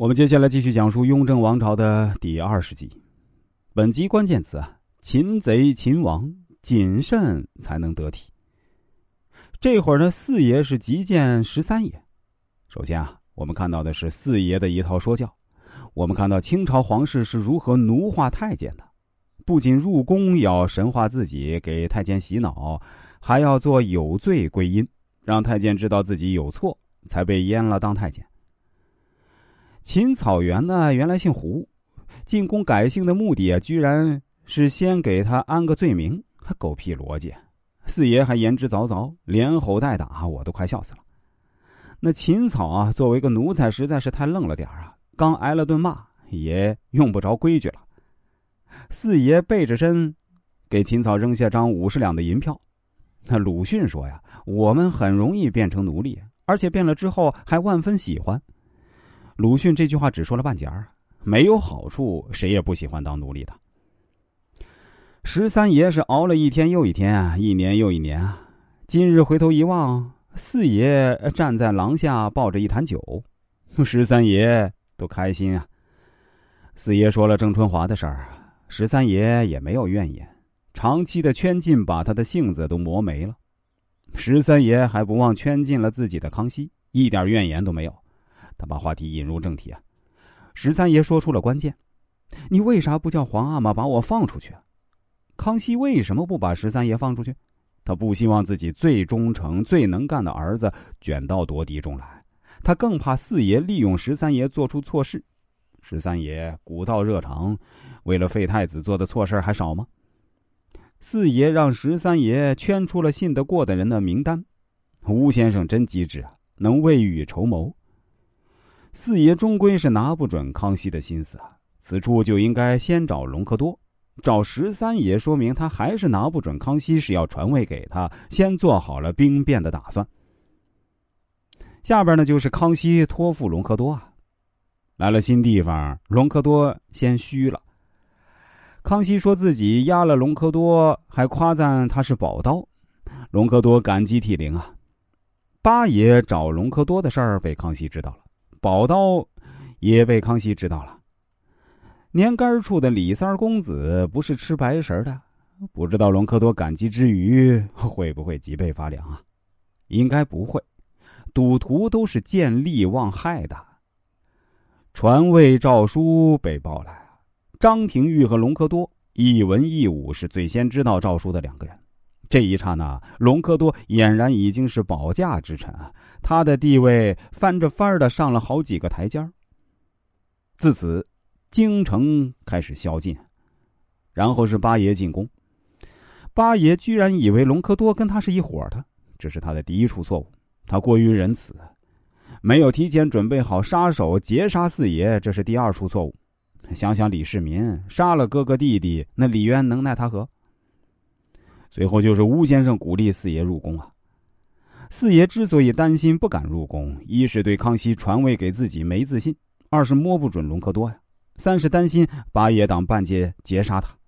我们接下来继续讲述雍正王朝的第二十集。本集关键词啊，擒贼擒王，谨慎才能得体。这会儿呢，四爷是急见十三爷。首先啊，我们看到的是四爷的一套说教。我们看到清朝皇室是如何奴化太监的，不仅入宫要神化自己，给太监洗脑，还要做有罪归因，让太监知道自己有错，才被阉了当太监。秦草原呢，原来姓胡，进宫改姓的目的啊，居然是先给他安个罪名，狗屁逻辑！四爷还言之凿凿，连吼带打，我都快笑死了。那秦草啊，作为一个奴才，实在是太愣了点啊，刚挨了顿骂，也用不着规矩了。四爷背着身，给秦草扔下张五十两的银票。那鲁迅说呀：“我们很容易变成奴隶，而且变了之后还万分喜欢。”鲁迅这句话只说了半截儿，没有好处，谁也不喜欢当奴隶的。十三爷是熬了一天又一天啊，一年又一年啊。今日回头一望，四爷站在廊下抱着一坛酒，十三爷都开心啊。四爷说了郑春华的事儿，十三爷也没有怨言。长期的圈禁把他的性子都磨没了，十三爷还不忘圈禁了自己的康熙，一点怨言都没有。他把话题引入正题啊，十三爷说出了关键：“你为啥不叫皇阿玛把我放出去？”康熙为什么不把十三爷放出去？他不希望自己最忠诚、最能干的儿子卷到夺嫡中来，他更怕四爷利用十三爷做出错事。十三爷古道热肠，为了废太子做的错事还少吗？四爷让十三爷圈出了信得过的人的名单。吴先生真机智啊，能未雨绸缪。四爷终归是拿不准康熙的心思啊，此处就应该先找隆科多，找十三爷，说明他还是拿不准康熙是要传位给他，先做好了兵变的打算。下边呢，就是康熙托付隆科多啊，来了新地方，隆科多先虚了。康熙说自己压了隆科多，还夸赞他是宝刀，隆科多感激涕零啊。八爷找隆科多的事儿被康熙知道了。宝刀也被康熙知道了。年根处的李三公子不是吃白食的，不知道隆科多感激之余会不会脊背发凉啊？应该不会。赌徒都是见利忘害的。传位诏书被报来张廷玉和隆科多一文一武是最先知道诏书的两个人。这一刹那，隆科多俨然已经是保驾之臣！他的地位翻着番儿的上了好几个台阶儿。自此，京城开始宵禁，然后是八爷进宫。八爷居然以为隆科多跟他是一伙的，这是他的第一处错误。他过于仁慈，没有提前准备好杀手劫杀四爷，这是第二处错误。想想李世民杀了哥哥弟弟，那李渊能奈他何？最后就是吴先生鼓励四爷入宫啊。四爷之所以担心不敢入宫，一是对康熙传位给自己没自信，二是摸不准隆科多呀，三是担心八爷党半截截杀他。